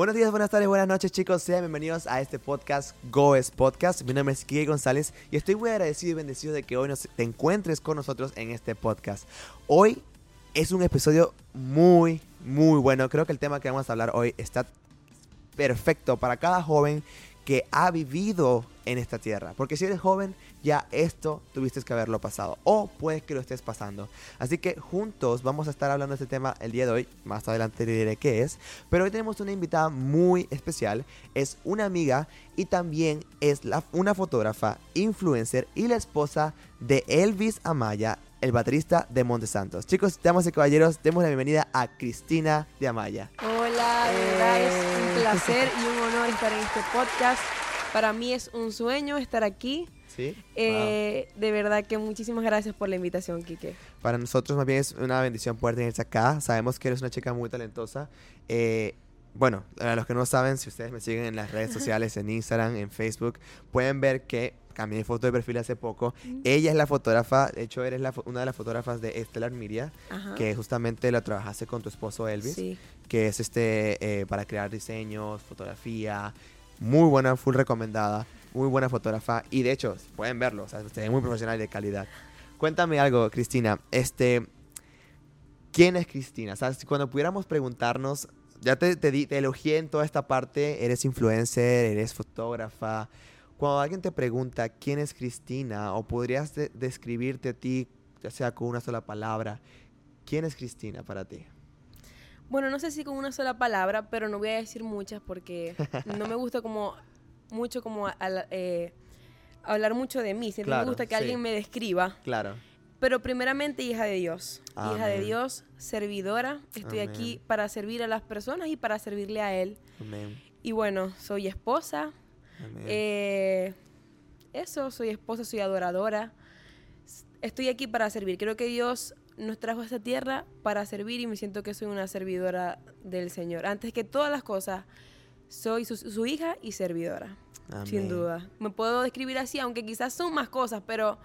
Buenos días, buenas tardes, buenas noches chicos, sean bienvenidos a este podcast Goes Podcast. Mi nombre es Kike González y estoy muy agradecido y bendecido de que hoy nos, te encuentres con nosotros en este podcast. Hoy es un episodio muy, muy bueno. Creo que el tema que vamos a hablar hoy está perfecto para cada joven que ha vivido en esta tierra. Porque si eres joven, ya esto tuviste que haberlo pasado. O puedes que lo estés pasando. Así que juntos vamos a estar hablando de este tema el día de hoy. Más adelante te diré qué es. Pero hoy tenemos una invitada muy especial. Es una amiga y también es la, una fotógrafa, influencer y la esposa de Elvis Amaya, el baterista de Monte Santos. Chicos, damas y caballeros, demos la bienvenida a Cristina de Amaya. Hola, de verdad es un placer y un honor estar en este podcast. Para mí es un sueño estar aquí. ¿Sí? Eh, De verdad que muchísimas gracias por la invitación, Quique. Para nosotros más bien es una bendición poder tenerte acá. Sabemos que eres una chica muy talentosa. Eh, bueno, a los que no saben, si ustedes me siguen en las redes sociales, en Instagram, en Facebook, pueden ver que cambié foto de perfil hace poco. Ella es la fotógrafa, de hecho eres la, una de las fotógrafas de Stellar Media, Ajá. que justamente la trabajaste con tu esposo Elvis, Sí. que es este eh, para crear diseños, fotografía, muy buena, full recomendada, muy buena fotógrafa y de hecho pueden verlo, o sea, muy profesional y de calidad. Cuéntame algo, Cristina, este, ¿quién es Cristina? O sea, cuando pudiéramos preguntarnos, ya te, te, te elogié en toda esta parte, eres influencer, eres fotógrafa. Cuando alguien te pregunta quién es Cristina o podrías de- describirte a ti, ya sea con una sola palabra, ¿quién es Cristina para ti? Bueno, no sé si con una sola palabra, pero no voy a decir muchas porque no me gusta como mucho como a- a la- eh, hablar mucho de mí. Siempre Claro, me gusta que sí. alguien me describa. Claro. Pero primeramente hija de Dios. Hija de. Dios, servidora. Estoy aquí para servir a las personas y para servirle a Él. Amén. Y bueno, soy esposa. Amén. Eh, eso, soy esposa, soy adoradora. Estoy aquí para servir. Creo que Dios nos trajo a esta tierra para servir y me siento que soy una servidora del Señor. Antes que todas las cosas, soy su, su hija y servidora. Sin duda. Me puedo describir así, aunque quizás son más cosas, pero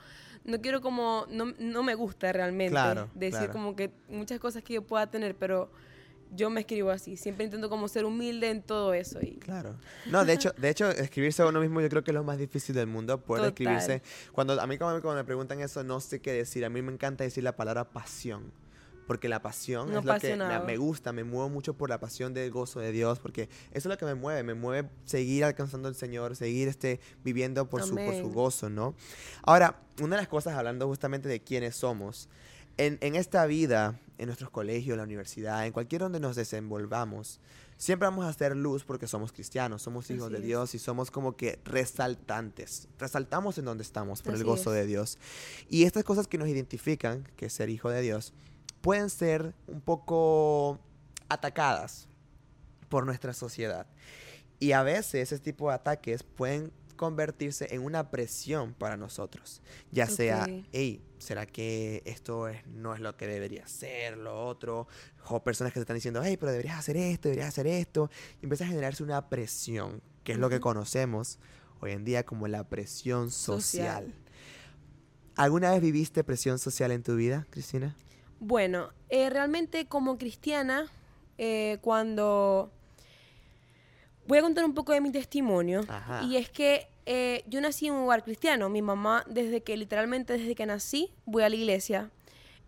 no quiero como, no, no me gusta realmente Claro, decir claro. como que muchas cosas que yo pueda tener, pero yo me escribo así. Siempre intento como ser humilde en todo eso. Y Claro. No, de hecho, de hecho, escribirse a uno mismo yo creo que es lo más difícil del mundo, poder Total. escribirse. Cuando a mí cuando, cuando me preguntan eso no sé qué decir. A mí me encanta decir la palabra pasión. Porque la pasión es lo que me, gusta, me muevo mucho por la pasión del gozo de Dios, porque eso es lo que me mueve, me mueve seguir alcanzando al Señor, seguir este, viviendo por su, por su gozo, ¿no? Ahora, una de las cosas, hablando justamente de quiénes somos, en, en esta vida, en nuestros colegios, la universidad, en cualquier donde nos desenvolvamos, siempre vamos a hacer luz porque somos cristianos, somos hijos Así de es. Dios y somos como que resaltantes. Resaltamos en donde estamos por el gozo es. de Dios. Y estas cosas que nos identifican, que es ser hijo de Dios, pueden ser un poco atacadas por nuestra sociedad. Y a veces ese tipo de ataques pueden convertirse en una presión para nosotros. Ya sea, hey, ¿será que esto es- no es lo que debería ser, lo otro? O personas que te están diciendo, hey, pero deberías hacer esto, deberías hacer esto. Y empieza a generarse una presión, que es lo que conocemos hoy en día como la presión social. Social. ¿Alguna vez viviste presión social en tu vida, Cristina? Bueno, eh, realmente como cristiana, eh, cuando... Voy a contar un poco de mi testimonio. Ajá. Y es que eh, yo nací en un hogar cristiano. Mi mamá, desde que, literalmente desde que nací, voy a la iglesia.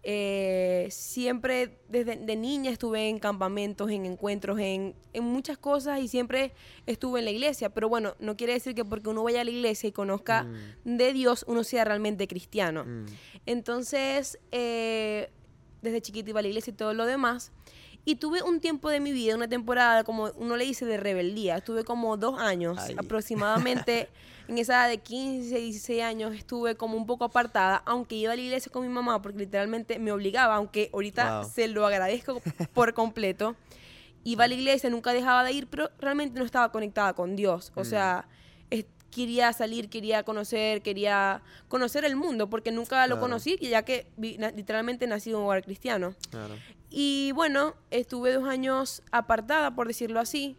Eh, siempre desde de niña estuve en campamentos, en encuentros, en, en muchas cosas y siempre estuve en la iglesia. Pero bueno, no quiere decir que porque uno vaya a la iglesia y conozca Mm. de Dios, uno sea realmente cristiano. Mm. Entonces, eh, desde chiquita iba a la iglesia y todo lo demás. Y tuve un tiempo de mi vida, una temporada, como uno le dice, de rebeldía. Estuve como dos años Ay. aproximadamente. en esa edad de 15, 16 años estuve como un poco apartada, aunque iba a la iglesia con mi mamá porque literalmente me obligaba, aunque ahorita Wow. se lo agradezco por completo. Iba a la iglesia, nunca dejaba de ir, pero realmente no estaba conectada con Dios. O Mm. sea, es- quería salir, quería conocer, quería conocer el mundo, porque nunca lo conocí, ya que vi- na- literalmente nací en un hogar cristiano. Claro. Y bueno, estuve dos años apartada, por decirlo así.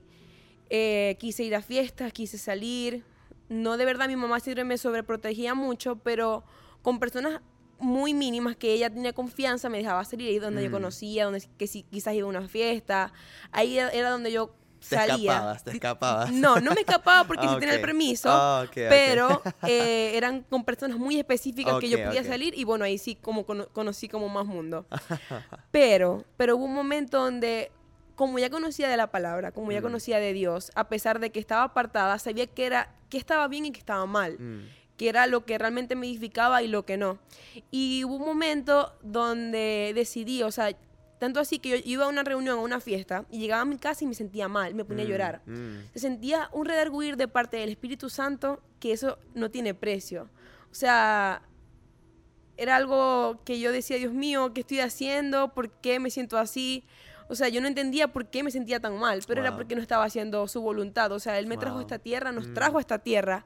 Eh, quise ir a fiestas, quise salir. No de verdad, mi mamá siempre me sobreprotegía mucho, pero con personas muy mínimas que ella tenía confianza, me dejaba salir ahí donde yo Mm. conocía, donde que si, quizás iba a una fiesta. Ahí era, era donde yo Te salía. escapabas, te escapabas. No, no me escapaba porque Ah, sí tenía el permiso, Ah, pero eh, eran con personas muy específicas que yo podía salir y bueno, ahí sí como cono- conocí como más mundo. pero, pero hubo un momento donde como ya conocía de la palabra, como ya Mm. conocía de Dios, a pesar de que estaba apartada, sabía que era que estaba bien y que estaba mal Mm, que era lo que realmente me edificaba y lo que no. Y hubo un momento donde decidí, o sea, tanto así que yo iba a una reunión, a una fiesta, y llegaba a mi casa y me sentía mal, me ponía a mm, llorar. mm. Se sentía un redarguir de parte del Espíritu Santo que eso no tiene precio. O sea, era algo que yo decía, Dios mío, ¿qué estoy haciendo? ¿Por qué me siento así? O sea, yo no entendía por qué me sentía tan mal, pero era porque no estaba haciendo su voluntad. O sea, Él me trajo a esta tierra, nos Mm. trajo a esta tierra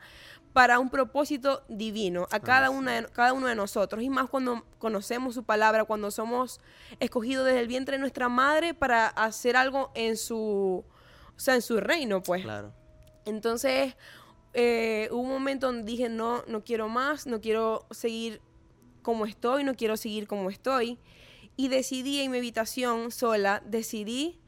para un propósito divino a cada, una de- cada uno de nosotros. Y más cuando conocemos su palabra, cuando somos escogidos desde el vientre de nuestra madre para hacer algo en su, o sea, en su reino, pues. Claro. Entonces, eh, hubo un momento donde dije, no, no quiero más, no quiero seguir como estoy, no quiero seguir como estoy. Y decidí en mi habitación sola, decidí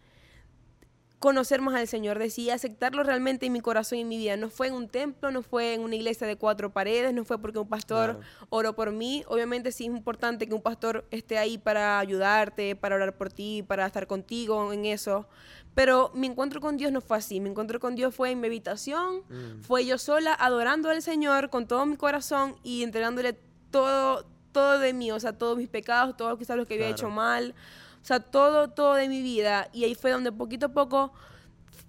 conocer más al Señor, decidí aceptarlo realmente en mi corazón y en mi vida. No fue en un templo, no fue en una iglesia de cuatro paredes, no fue porque un pastor Claro. oró por mí. Obviamente sí es importante que un pastor esté ahí para ayudarte, para orar por ti, para estar contigo en eso. Pero mi encuentro con Dios no fue así. Mi encuentro con Dios fue en mi habitación, Mm. fue yo sola adorando al Señor con todo mi corazón y entregándole todo, todo de mí, o sea, todos mis pecados, todo quizás lo que había Claro. hecho mal, o sea, todo, todo de mi vida. Y ahí fue donde poquito a poco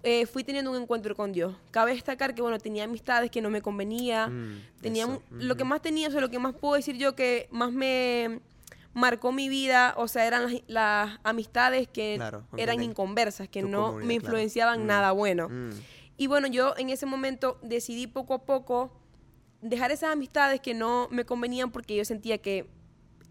eh, fui teniendo un encuentro con Dios. Cabe destacar que, bueno, tenía amistades que no me convenía, Mm, tenía mu- lo que más tenía, o sea, lo que más puedo decir yo que más me marcó mi vida, o sea, eran las, las amistades que Claro, eran inconversas, que no me claro. influenciaban Mm, nada bueno. mm. Y bueno, yo en ese momento decidí poco a poco dejar esas amistades que no me convenían porque yo sentía que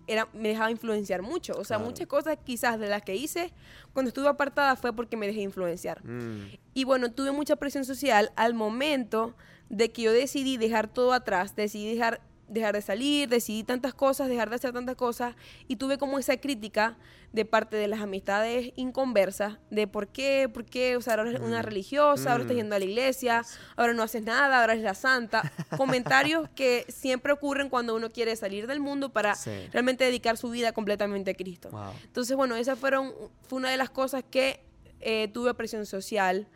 era, me dejaba influenciar mucho. O sea, Claro. muchas cosas quizás de las que hice cuando estuve apartada fue porque me dejé influenciar. Mm, Y bueno, tuve mucha presión social al momento de que yo decidí dejar todo atrás, decidí dejar, dejar de salir, decidí tantas cosas, dejar de hacer tantas cosas, y tuve como esa crítica de parte de las amistades inconversas, de por qué, por qué, o sea, ahora eres una Mm. religiosa, ahora estás Mm. yendo a la iglesia, ahora no haces nada, ahora eres la santa. Comentarios que siempre ocurren cuando uno quiere salir del mundo para Sí. realmente dedicar su vida completamente a Cristo. Wow. Entonces, bueno, esa fueron, fue una de las cosas que eh, tuve presión social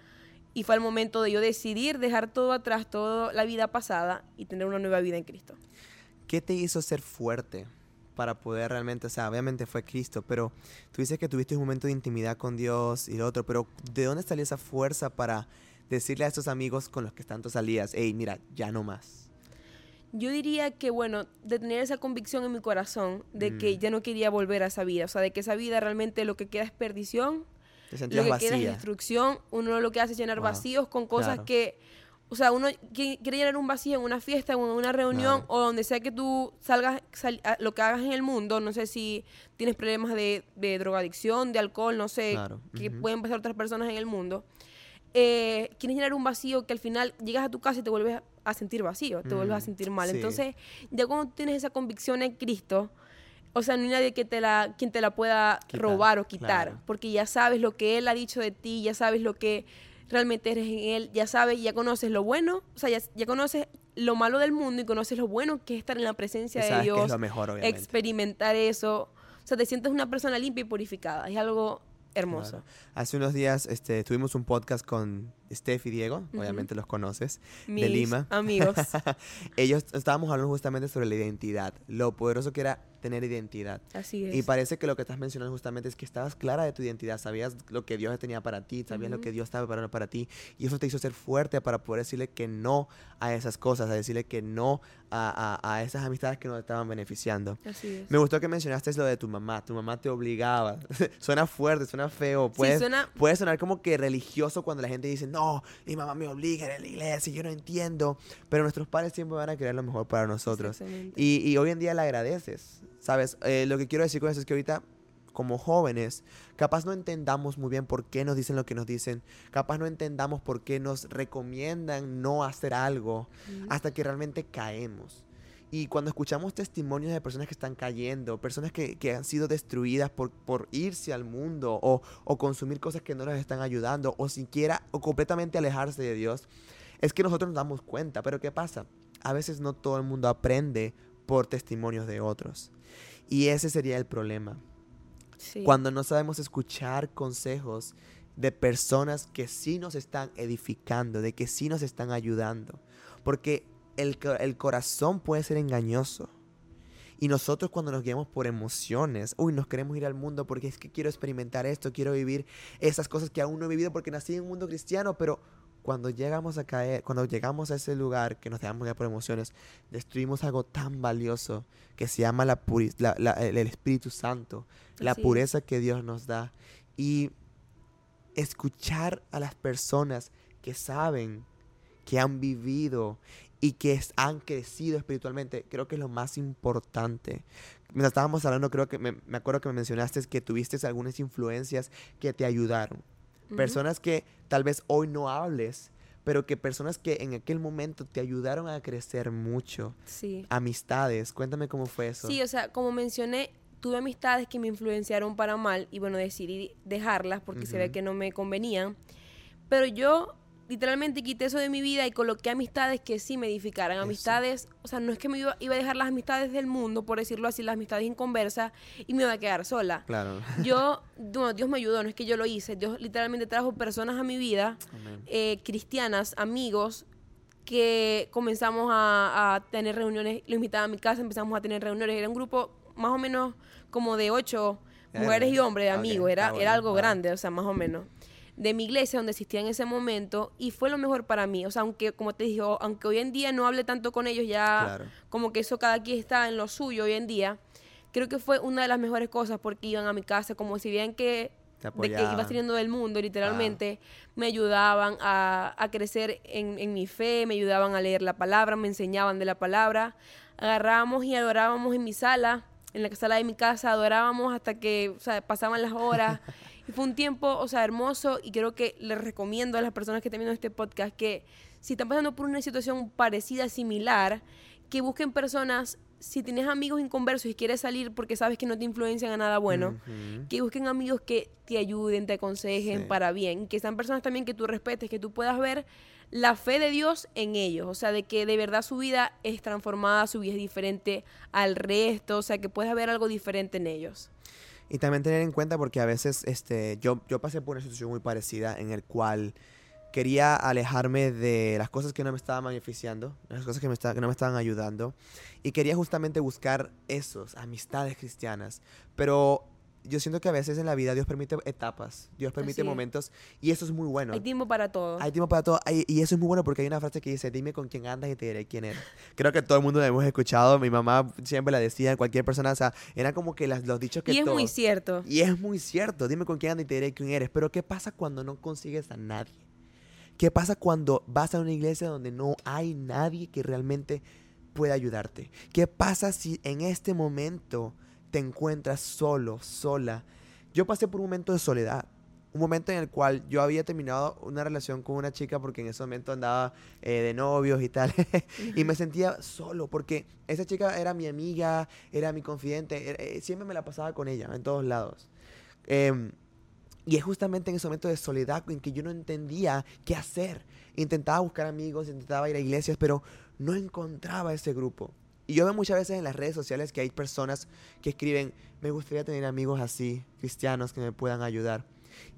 y fue el momento de yo decidir dejar todo atrás, toda la vida pasada y tener una nueva vida en Cristo. ¿Qué te hizo ser fuerte para poder realmente, o sea, obviamente fue Cristo, pero tú dices que tuviste un momento de intimidad con Dios y lo otro, pero ¿de dónde salió esa fuerza para decirle a esos amigos con los que tanto salías, hey, mira, ya no más? Yo diría que, bueno, de tener esa convicción en mi corazón de que Mm. ya no quería volver a esa vida, o sea, de que esa vida realmente lo que queda es perdición, Te lo sentías que queda es vacía. destrucción, uno lo que hace es llenar Wow. vacíos con cosas Claro. que, o sea, uno qui- quiere llenar un vacío en una fiesta en una reunión Claro. o donde sea que tú salgas, sal- a- lo que hagas en el mundo, no sé si tienes problemas de, de drogadicción, de alcohol, no sé, Claro, que ujú. pueden pasar otras personas en el mundo. Eh, quieres llenar un vacío que al final llegas a tu casa y te vuelves a sentir vacío, te vuelves a Mm, sentir mal. sí. Entonces, ya cuando tienes esa convicción en Cristo, o sea, no hay nadie que te la, quien te la pueda Quitar, robar o quitar, claro. porque ya sabes lo que Él ha dicho de ti, ya sabes lo que realmente eres en Él, ya sabes, ya conoces lo bueno, o sea, ya, ya conoces lo malo del mundo y conoces lo bueno que es estar en la presencia de que Dios, es lo mejor, obviamente. experimentar eso, o sea, te sientes una persona limpia y purificada, es algo hermoso. Claro. Hace unos días este, tuvimos un podcast con Steph y Diego, obviamente los conoces, Mis de Lima. amigos. Ellos estábamos hablando justamente sobre la identidad, lo poderoso que era tener identidad. Así es. Y parece que lo que estás mencionando justamente es que estabas clara de tu identidad, sabías lo que Dios tenía para ti, sabías lo que Dios estaba preparando para ti, y eso te hizo ser fuerte para poder decirle que no a esas cosas, a decirle que no a, a- a esas amistades que nos estaban beneficiando. Así es. Me gustó que mencionaste lo de tu mamá, tu mamá te obligaba. suena fuerte, suena feo, puede, suena- puede sonar como que religioso cuando la gente dice, no, mi mamá me obliga a la iglesia, yo no entiendo, pero nuestros padres siempre van a querer lo mejor para nosotros. Y, y hoy en día le agradeces, ¿sabes? Eh, lo que quiero decir con eso es que ahorita, como jóvenes, capaz no entendamos muy bien por qué nos dicen lo que nos dicen, capaz no entendamos por qué nos recomiendan no hacer algo, hasta que realmente caemos. Y cuando escuchamos testimonios de personas que están cayendo, personas que, que han sido destruidas por, por irse al mundo o, o consumir cosas que no les están ayudando o siquiera o completamente alejarse de Dios, es que nosotros nos damos cuenta. Pero ¿qué pasa? A veces no todo el mundo aprende por testimonios de otros. Y ese sería el problema. Sí. Cuando no sabemos escuchar consejos de personas que sí nos están edificando, de que sí nos están ayudando. Porque el, el corazón puede ser engañoso. Y nosotros cuando nos guiamos por emociones, uy, nos queremos ir al mundo porque es que quiero experimentar esto, quiero vivir esas cosas que aún no he vivido porque nací en un mundo cristiano, pero cuando llegamos a caer, cuando llegamos a ese lugar que nos dejamos guiar por emociones, destruimos algo tan valioso que se llama la puri- la- la- el Espíritu Santo, la es. pureza que Dios nos da. Y escuchar a las personas que saben, que han vivido y que han crecido espiritualmente, creo que es lo más importante. Mientras estábamos hablando, creo que me, me acuerdo que me mencionaste que tuviste algunas influencias que te ayudaron. Personas que tal vez hoy no hables, pero que personas que en aquel momento te ayudaron a crecer mucho. Sí. Amistades, cuéntame cómo fue eso. Sí, o sea, como mencioné, tuve amistades que me influenciaron para mal y bueno, decidí dejarlas porque se ve que no me convenían. Pero yo literalmente quité eso de mi vida y coloqué amistades que sí me edificaran. Eso. Amistades, o sea, no es que me iba, iba a dejar las amistades del mundo, por decirlo así, las amistades inconversas y me iba a quedar sola. Claro. Yo, bueno, Dios me ayudó, no es que yo lo hice. Dios literalmente trajo personas a mi vida eh, cristianas, amigos, que comenzamos a, a tener reuniones, lo invitaba a mi casa, empezamos a tener reuniones, era un grupo más o menos como de ocho mujeres y hombres, Ah, ok, amigos, era, bueno, era algo wow. grande, o sea, más o menos, de mi iglesia donde existía en ese momento y fue lo mejor para mí, o sea, aunque, como te dije, o- aunque hoy en día no hable tanto con ellos, ya Claro. como que eso cada quien está en lo suyo hoy en día, creo que fue una de las mejores cosas porque iban a mi casa, como si bien que de que iba apoyaban. saliendo del mundo, literalmente, me ayudaban a, a crecer en, en mi fe, me ayudaban a leer la palabra, me enseñaban de la palabra. Agarrábamos y adorábamos en mi sala, en la sala de mi casa, adorábamos hasta que o sea, pasaban las horas. y fue un tiempo, o sea, hermoso y creo que les recomiendo a las personas que están viendo este podcast que si están pasando por una situación parecida, similar, que busquen personas, si tienes amigos inconversos y quieres salir porque sabes que no te influencian a nada bueno, que busquen amigos que te ayuden, te aconsejen Sí. para bien, que sean personas también que tú respetes, que tú puedas ver la fe de Dios en ellos, o sea, de que de verdad su vida es transformada, su vida es diferente al resto, o sea, que puedas ver algo diferente en ellos. Y también tener en cuenta porque a veces este, yo, yo pasé por una situación muy parecida en el cual quería alejarme de las cosas que no me estaban beneficiando, las cosas que, me que no me estaban ayudando. Y quería justamente buscar esos, amistades cristianas. Pero yo siento que a veces en la vida Dios permite etapas, Dios permite momentos y eso es muy bueno. Hay tiempo para todo. Hay tiempo para todo. Hay- y eso es muy bueno porque hay una frase que dice, dime con quién andas y te diré quién eres. Creo que todo el mundo la hemos escuchado. Mi mamá siempre la decía, cualquier persona, o sea, era como que las- los dichos que y es muy cierto. y es muy cierto, dime con quién andas y te diré quién eres. Pero ¿qué pasa cuando no consigues a nadie? ¿Qué pasa cuando vas a una iglesia donde no hay nadie que realmente pueda ayudarte? ¿Qué pasa si en este momento te encuentras solo, sola? Yo pasé por un momento de soledad. Un momento en el cual yo había terminado una relación con una chica porque en ese momento andaba eh, de novios y tal. y me sentía solo porque esa chica era mi amiga, era mi confidente, era- eh, siempre me la pasaba con ella en todos lados. Em, y es justamente en ese momento de soledad en que yo no entendía qué hacer. Intentaba buscar amigos, intentaba ir a iglesias, pero no encontraba ese grupo. Y yo veo muchas veces en las redes sociales que hay personas que escriben, me gustaría tener amigos así, cristianos, que me puedan ayudar.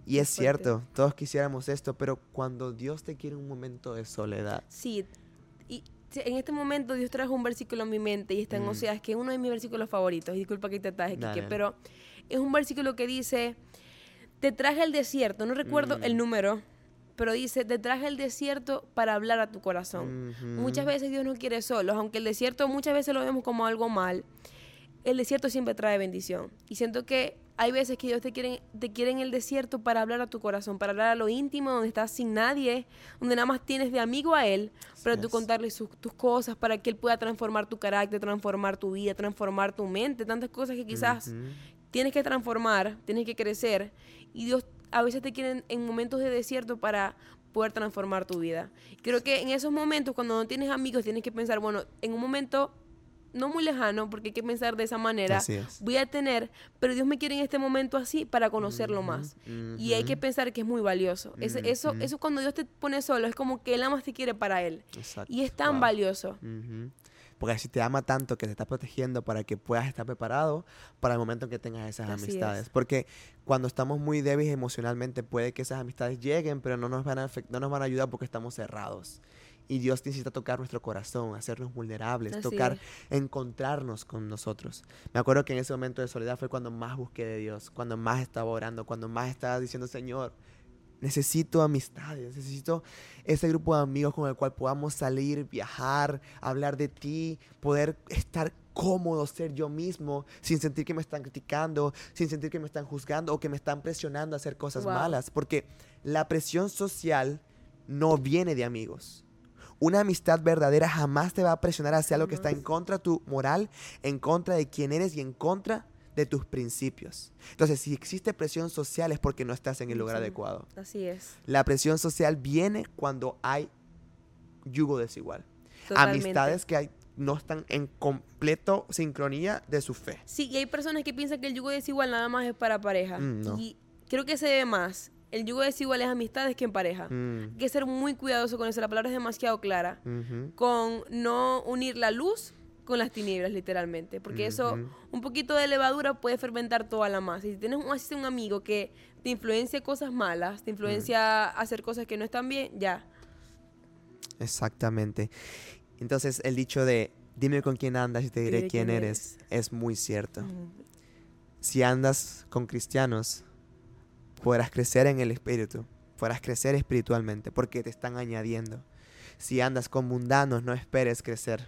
Y es cierto, todos quisiéramos esto, pero cuando Dios te quiere un momento de soledad, Sí, y en este momento Dios trajo un versículo en mi mente y está en Mm. Oseas, que es uno de mis versículos favoritos. Disculpa que te ataje, Dale. pero es un versículo que dice, te traje al desierto, no recuerdo Mm. el número, pero dice, te traje al desierto para hablar a tu corazón. Muchas veces Dios nos quiere solos, aunque el desierto muchas veces lo vemos como algo mal. El desierto siempre trae bendición. Y siento que hay veces que Dios te quiere, te quiere en el desierto para hablar a tu corazón, para hablar a lo íntimo, donde estás sin nadie, donde nada más tienes de amigo a Él, para tú contarle sus- tus cosas, para que Él pueda transformar tu carácter, transformar tu vida, transformar tu mente, tantas cosas que quizás tienes que transformar, tienes que crecer. Y Dios a veces te quiere en momentos de desierto para poder transformar tu vida. Creo que en esos momentos, cuando no tienes amigos, tienes que pensar, bueno, en un momento no muy lejano, porque hay que pensar de esa manera, Así es. voy a tener, pero Dios me quiere en este momento así para conocerlo más. Y hay que pensar que es muy valioso. Ese- eso, eso cuando Dios te pone solo, es como que Él nada más te quiere para Él. Exacto. Y es tan Wow. valioso. Porque si te ama tanto que te está protegiendo para que puedas estar preparado para el momento en que tengas esas Así amistades. es. Porque cuando estamos muy débiles emocionalmente puede que esas amistades lleguen, pero no nos van a, no nos van a ayudar porque estamos cerrados. Y Dios necesita tocar nuestro corazón, hacernos vulnerables, Así tocar, es. encontrarnos con nosotros. Me acuerdo que en ese momento de soledad fue cuando más busqué de Dios, cuando más estaba orando, cuando más estaba diciendo, Señor, necesito amistades, necesito ese grupo de amigos con el cual podamos salir, viajar, hablar de ti, poder estar cómodo, ser yo mismo, sin sentir que me están criticando, sin sentir que me están juzgando o que me están presionando a hacer cosas Wow. malas, porque la presión social no viene de amigos. Una amistad verdadera jamás te va a presionar hacia algo que está en contra de tu moral, en contra de quién eres y en contra de tus principios. Entonces, si existe presión social es porque no estás en el lugar Sí. adecuado. Así es. La presión social viene cuando hay yugo desigual. Totalmente. Amistades que hay- no están en completo sincronía de su fe. Sí, y hay personas que piensan que el yugo desigual nada más es para pareja. Mm, no. Y creo que se ve más. El yugo desigual es amistades que en pareja. Mm, Hay que ser muy cuidadoso con eso. La palabra es demasiado clara. Con no unir la luz con las tinieblas, literalmente. Porque eso, Ujú. un poquito de levadura puede fermentar toda la masa. Y si tienes un, así un amigo que te influencia cosas malas, te influencia a hacer cosas que no están bien, ya. Exactamente. Entonces, el dicho de dime con quién andas y te diré quién eres es muy cierto. Si andas con cristianos, podrás crecer en el espíritu, podrás crecer espiritualmente, porque te están añadiendo. Si andas con mundanos, no esperes crecer,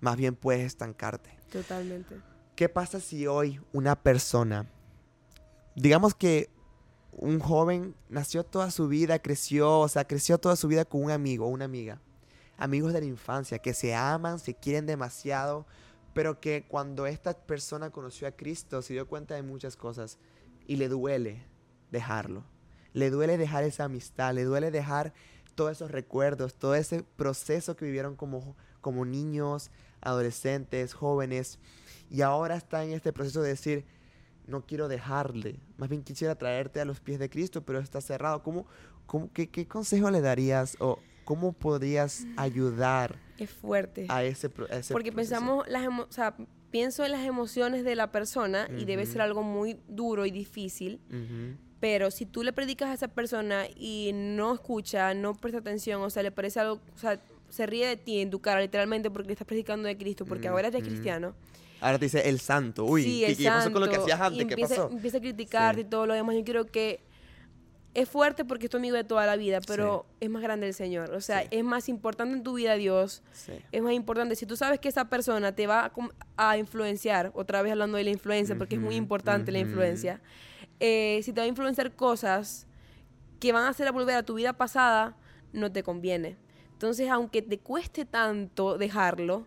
más bien puedes estancarte. Totalmente. ¿Qué pasa si hoy una persona, digamos que un joven nació toda su vida, creció, o sea, creció toda su vida con un amigo o una amiga, amigos de la infancia, que se aman, se quieren demasiado, pero que cuando esta persona conoció a Cristo se dio cuenta de muchas cosas y le duele dejarlo. Le duele dejar esa amistad, le duele dejar todos esos recuerdos, todo ese proceso que vivieron como, como niños, adolescentes, jóvenes, y ahora está en este proceso de decir, no quiero dejarle, más bien quisiera traerte a los pies de Cristo, pero está cerrado. ¿Cómo, cómo, qué, qué consejo le darías o cómo podrías ayudar Es fuerte. a ese, pro- a ese Porque proceso? pensamos, las o sea, pienso en las emociones de la persona y debe ser algo muy duro y difícil. Pero si tú le predicas a esa persona y no escucha, no presta atención, o sea, le parece algo, o sea, se ríe de ti en tu cara literalmente porque le estás predicando de Cristo, porque ahora eres Ujú. cristiano. Ahora te dice el santo. Uy, sí, ¿qué, el qué pasó con lo que santo, hacías y antes? ¿Qué empieza, pasó? Empieza a criticarte Sí. y todo lo demás. Yo creo que es fuerte porque es tu amigo de toda la vida, pero es más grande el Señor. O sea, Sí. es más importante en tu vida Dios. Sí. Es más importante, si tú sabes que esa persona te va a, a influenciar, otra vez hablando de la influencia, porque es muy importante la influencia, eh, si te va a influenciar cosas que van a hacer a volver a tu vida pasada, no te conviene. Entonces, aunque te cueste tanto dejarlo,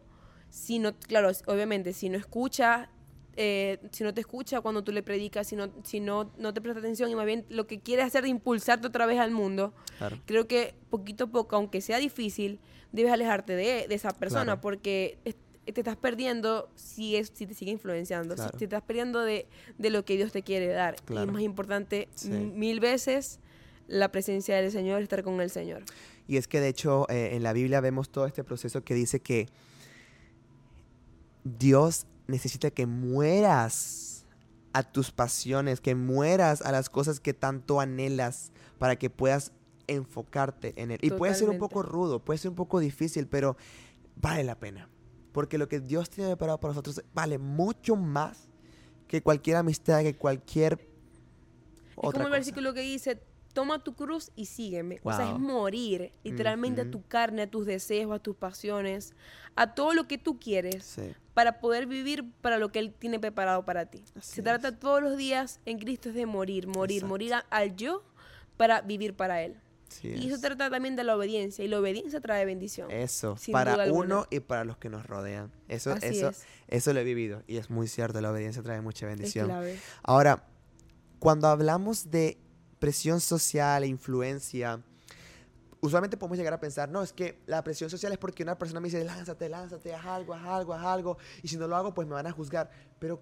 si no, claro, obviamente, si no escucha, eh, si no te escucha cuando tú le predicas, si no, si no, no te presta atención y más bien lo que quiere hacer es impulsarte otra vez al mundo, Claro. creo que poquito a poco, aunque sea difícil, debes alejarte de, de esa persona Claro. porque es- te estás perdiendo si, es, si te sigue influenciando, si te estás perdiendo de, de lo que Dios te quiere dar. Y más importante, Sí. mil veces, la presencia del Señor, estar con el Señor. Y es que de hecho eh, en la Biblia vemos todo este proceso que dice que Dios necesita que mueras a tus pasiones, que mueras a las cosas que tanto anhelas para que puedas enfocarte en Él. Y puede ser un Totalmente. poco rudo, puede ser un poco difícil, pero vale la pena. Porque lo que Dios tiene preparado para nosotros vale mucho más que cualquier amistad, que cualquier Es otra como el cosa. versículo que dice, toma tu cruz y sígueme. O sea, es morir literalmente a tu carne, a tus deseos, a tus pasiones, a todo lo que tú quieres. Sí, para poder vivir para lo que Él tiene preparado para ti. Así Se trata todos los días en Cristo es de morir, morir, Exacto. morir a- al yo para vivir para Él. sí Y eso es. trata también de la obediencia, y la obediencia trae bendición. Eso, para uno y para los que nos rodean. Eso, Así eso, es. eso lo he vivido y es muy cierto, la obediencia trae mucha bendición. Ahora, cuando hablamos de presión social e influencia, usualmente podemos llegar a pensar, no, es que la presión social es porque una persona me dice, lánzate, lánzate, haz algo, haz algo, haz algo, y si no lo hago, pues me van a juzgar. Pero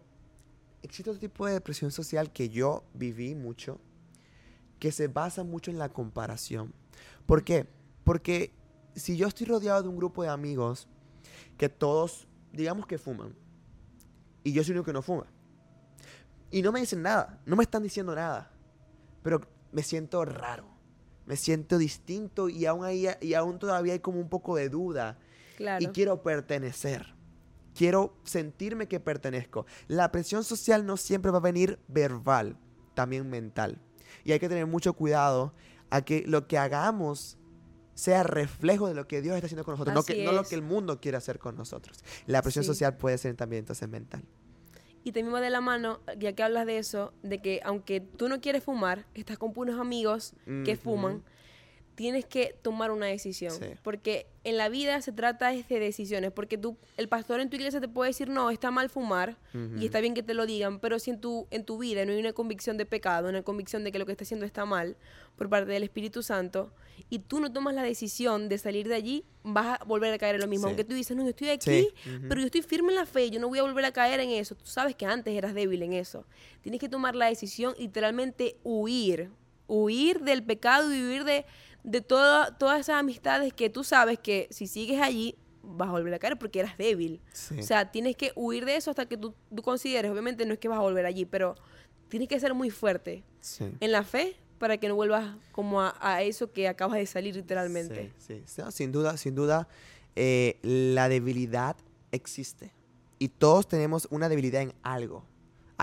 existe otro tipo de presión social que yo viví mucho, que se basa mucho en la comparación. ¿Por qué? Porque si yo estoy rodeado de un grupo de amigos que todos, digamos que fuman, y yo soy único que no fuma, y no me dicen nada, no me están diciendo nada, pero me siento raro, me siento distinto y aún, ahí, y aún todavía hay como un poco de duda. Claro. Y quiero pertenecer. Quiero sentirme que pertenezco. La presión social no siempre va a venir verbal, también mental. Y hay que tener mucho cuidado a que lo que hagamos sea reflejo de lo que Dios está haciendo con nosotros, no, Así que, no lo que el mundo quiere hacer con nosotros. La presión Sí. social puede ser también entonces mental. Y también va de la mano, ya que hablas de eso, de que aunque tú no quieres fumar, estás con unos amigos que fuman, tienes que tomar una decisión. Sí. Porque en la vida se trata de decisiones. Porque tú, el pastor en tu iglesia te puede decir, no, está mal fumar, y está bien que te lo digan, pero si en tu, en tu vida no hay una convicción de pecado, una convicción de que lo que estás haciendo está mal por parte del Espíritu Santo, y tú no tomas la decisión de salir de allí, vas a volver a caer en lo mismo. Sí. Aunque tú dices, no, yo estoy aquí, Sí. Pero yo estoy firme en la fe, yo no voy a volver a caer en eso. Tú sabes que antes eras débil en eso. Tienes que tomar la decisión, literalmente huir, huir del pecado y huir de, de toda- todas esas amistades que tú sabes que si sigues allí vas a volver a caer porque eras débil. Sí. O sea, tienes que huir de eso hasta que tú, tú consideres, obviamente no es que vas a volver allí, pero tienes que ser muy fuerte Sí. en la fe para que no vuelvas como a, a eso que acabas de salir literalmente. Sí, sí. No, sin duda, sin duda, eh, la debilidad existe. Y todos tenemos una debilidad en algo.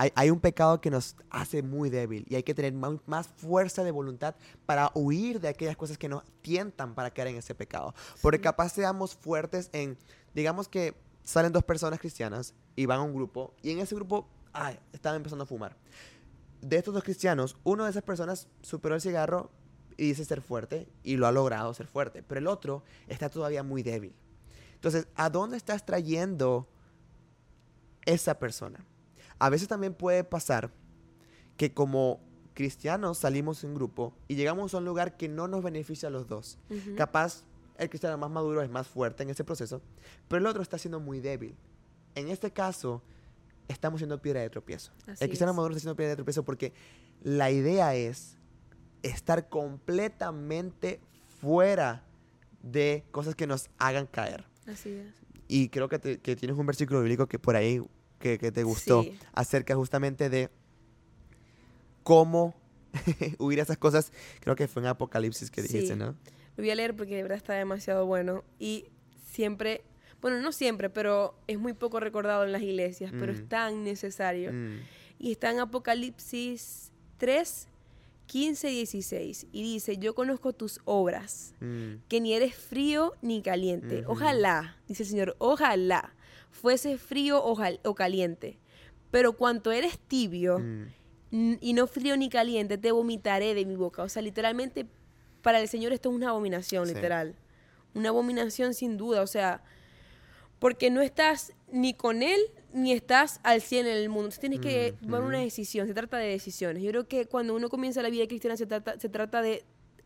Hay, hay un pecado que nos hace muy débil y hay que tener más fuerza de voluntad para huir de aquellas cosas que nos tientan para caer en ese pecado. Porque capaz seamos fuertes en, digamos que salen dos personas cristianas y van a un grupo y en ese grupo, ay, están empezando a fumar de estos dos cristianos, uno de esas personas superó el cigarro y dice ser fuerte y lo ha logrado ser fuerte, pero el otro está todavía muy débil. Entonces, ¿a dónde estás trayendo esa persona? A veces también puede pasar que como cristianos salimos en grupo y llegamos a un lugar que no nos beneficia a los dos. Capaz el cristiano más maduro es más fuerte en ese proceso, pero el otro está siendo muy débil. En este caso, estamos siendo piedra de tropiezo. Así el cristiano es. maduro está siendo piedra de tropiezo porque la idea es estar completamente fuera de cosas que nos hagan caer. Así es. Y creo que, te- que tienes un versículo bíblico que por ahí que, que te gustó Sí. acerca justamente de cómo huir a esas cosas. Creo que fue en Apocalipsis que dijiste, Sí. ¿no? Lo voy a leer porque de verdad está demasiado bueno. Y siempre, bueno, no siempre, pero es muy poco recordado en las iglesias, pero Mm. es tan necesario. Mm, Y está en Apocalipsis 3, 15 y 16. Y dice, yo conozco tus obras, mm, que ni eres frío ni caliente. Ojalá, dice el Señor, ojalá fuese frío o, o caliente. Pero cuanto eres tibio mm. y no frío ni caliente, te vomitaré de mi boca. O sea, literalmente, para el Señor esto es una abominación, Sí. literal. Una abominación sin duda. O sea, porque no estás ni con Él ni estás al 100 en el mundo. Entonces tienes que tomar una decisión. Se trata de decisiones. Yo creo que cuando uno comienza la vida cristiana se trata, se trata de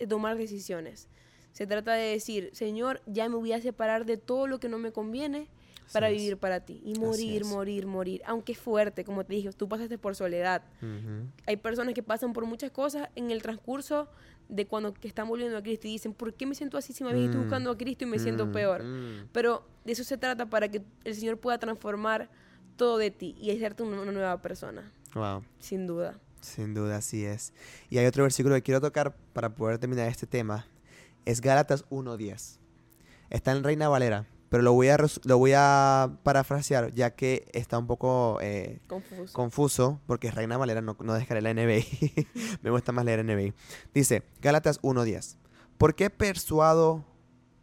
tomar decisiones. Se trata de decir, Señor, ya me voy a separar de todo lo que no me conviene para vivir para ti. Y morir, morir, morir. Aunque es fuerte, como te dije, tú pasaste por soledad Ujú. hay personas que pasan por muchas cosas en el transcurso de cuando que están volviendo a Cristo y dicen, ¿por qué me siento así si me Mm. buscando a Cristo y me siento Mm, peor? mm. Pero de eso se trata para que el Señor pueda transformar todo de ti y hacerte una, una nueva persona, Wow. sin duda. Sin duda, así es. Y hay otro versículo que quiero tocar para poder terminar este tema. Es Gálatas 1.10. Está en Reina Valera, pero lo voy a, lo voy a parafrasear ya que está un poco eh, Confuso. confuso, porque Reina Valera, no, no dejaré la NBI. Me gusta más leer NBI. Dice, Gálatas 1.10. ¿Por qué persuado?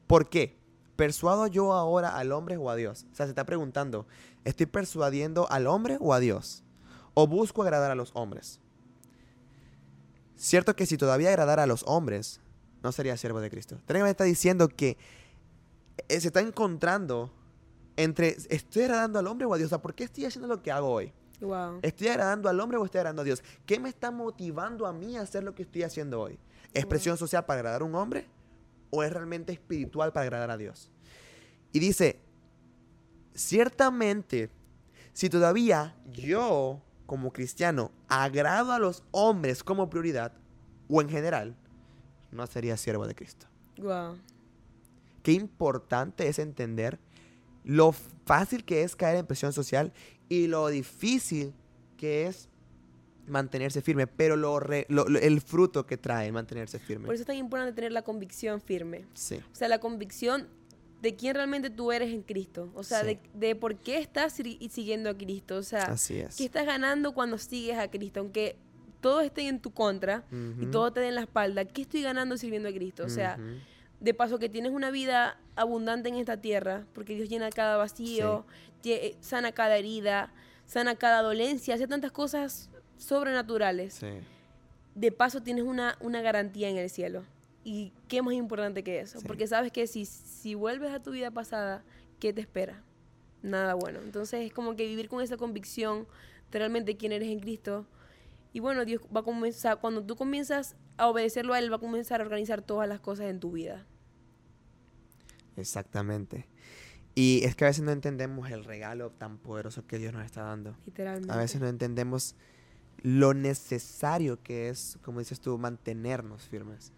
¿Por qué? ¿Persuado yo ahora al hombre o a Dios? O sea, se está preguntando, ¿estoy persuadiendo al hombre o a Dios? ¿O busco agradar a los hombres? Cierto que si todavía agradara a los hombres, no sería siervo de Cristo. Técnicamente está diciendo que se está encontrando entre, ¿estoy agradando al hombre o a Dios? O sea, ¿por qué estoy haciendo lo que hago hoy? Wow. ¿Estoy agradando al hombre o estoy agradando a Dios? ¿Qué me está motivando a mí a hacer lo que estoy haciendo hoy? ¿Es Wow. presión social para agradar a un hombre o es realmente espiritual para agradar a Dios? Y dice, ciertamente, si todavía yo como cristiano agrado a los hombres como prioridad, o en general, no sería siervo de Cristo. Wow. Qué importante es entender lo fácil que es caer en presión social y lo difícil que es mantenerse firme, pero lo, re- lo- lo- el fruto que trae mantenerse firme. Por eso es tan importante tener la convicción firme. sí, O sea, la convicción de quién realmente tú eres en Cristo. O sea, Sí. de, de por qué estás si- siguiendo a Cristo. O sea, así es. ¿qué estás ganando cuando sigues a Cristo? Aunque todo esté en tu contra y todo te dé en la espalda, ¿qué estoy ganando sirviendo a Cristo? O sea, de paso que tienes una vida abundante en esta tierra, porque Dios llena cada vacío, eh, sana cada herida, sana cada dolencia, hace tantas cosas sobrenaturales. sí, De paso tienes una, una garantía en el cielo. ¿Y qué más importante que eso? Sí. Porque sabes que si, si vuelves a tu vida pasada, ¿qué te espera? Nada bueno. Entonces es como que vivir con esa convicción de realmente quién eres en Cristo. Y bueno, Dios va a comenzar, cuando tú comienzas a obedecerlo a Él, va a comenzar a organizar todas las cosas en tu vida. exactamente. Y es que a veces no entendemos el regalo tan poderoso que Dios nos está dando. Literalmente. A veces no entendemos lo necesario que es, como dices tú, mantenernos firmes,